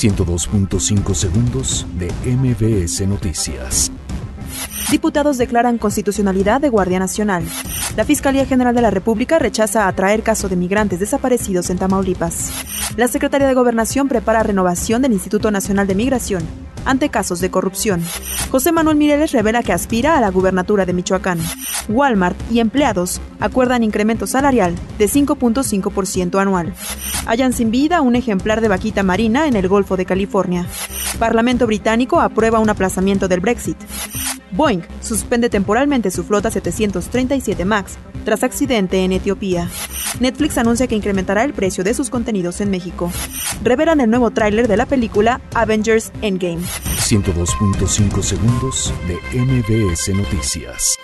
102.5 segundos de MBS Noticias. Diputados declaran constitucionalidad de Guardia Nacional. La Fiscalía General de la República rechaza atraer caso de migrantes desaparecidos en Tamaulipas. La Secretaría de Gobernación prepara renovación del Instituto Nacional de Migración ante casos de corrupción. José Manuel Mireles revela que aspira a la gubernatura de Michoacán. Walmart y empleados acuerdan incremento salarial de 5.5% anual. Hallan sin vida un ejemplar de vaquita marina en el Golfo de California. Parlamento británico aprueba un aplazamiento del Brexit. Boeing suspende temporalmente su flota 737 MAX tras accidente en Etiopía. Netflix anuncia que incrementará el precio de sus contenidos en México. Revelan el nuevo tráiler de la película Avengers Endgame. 102.5 segundos de MBS Noticias.